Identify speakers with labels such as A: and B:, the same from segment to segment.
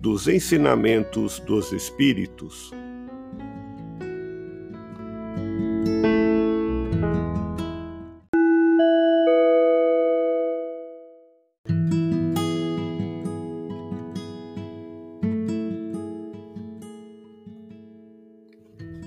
A: dos ensinamentos dos Espíritos.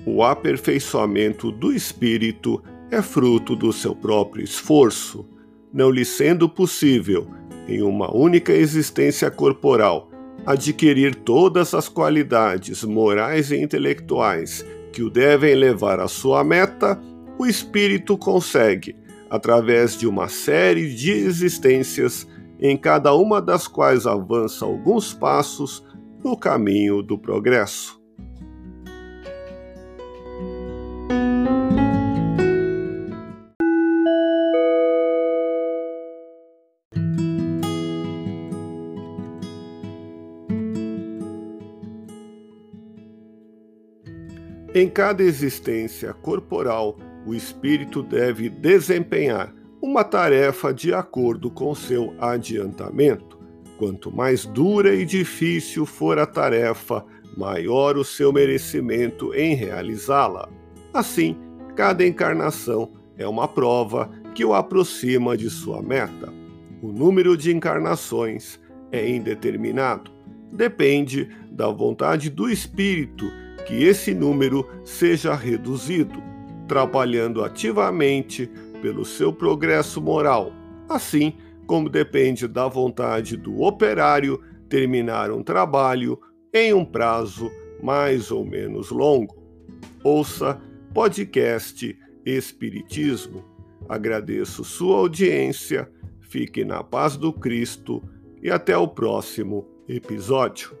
A: O aperfeiçoamento do espírito é fruto do seu próprio esforço, não lhe sendo possível, em uma única existência corporal, adquirir todas as qualidades morais e intelectuais que o devem levar à sua meta, o espírito consegue, através de uma série de existências, em cada uma das quais avança alguns passos no caminho do progresso. Em cada existência corporal, o espírito deve desempenhar uma tarefa de acordo com seu adiantamento. Quanto mais dura e difícil for a tarefa, maior o seu merecimento em realizá-la. Assim, cada encarnação é uma prova que o aproxima de sua meta. O número de encarnações é indeterminado, depende da vontade do espírito que esse número seja reduzido, trabalhando ativamente pelo seu progresso moral, assim como depende da vontade do operário terminar um trabalho em um prazo mais ou menos longo. Ouça podcast Espiritismo. Agradeço sua audiência, fique na paz do Cristo e até o próximo episódio.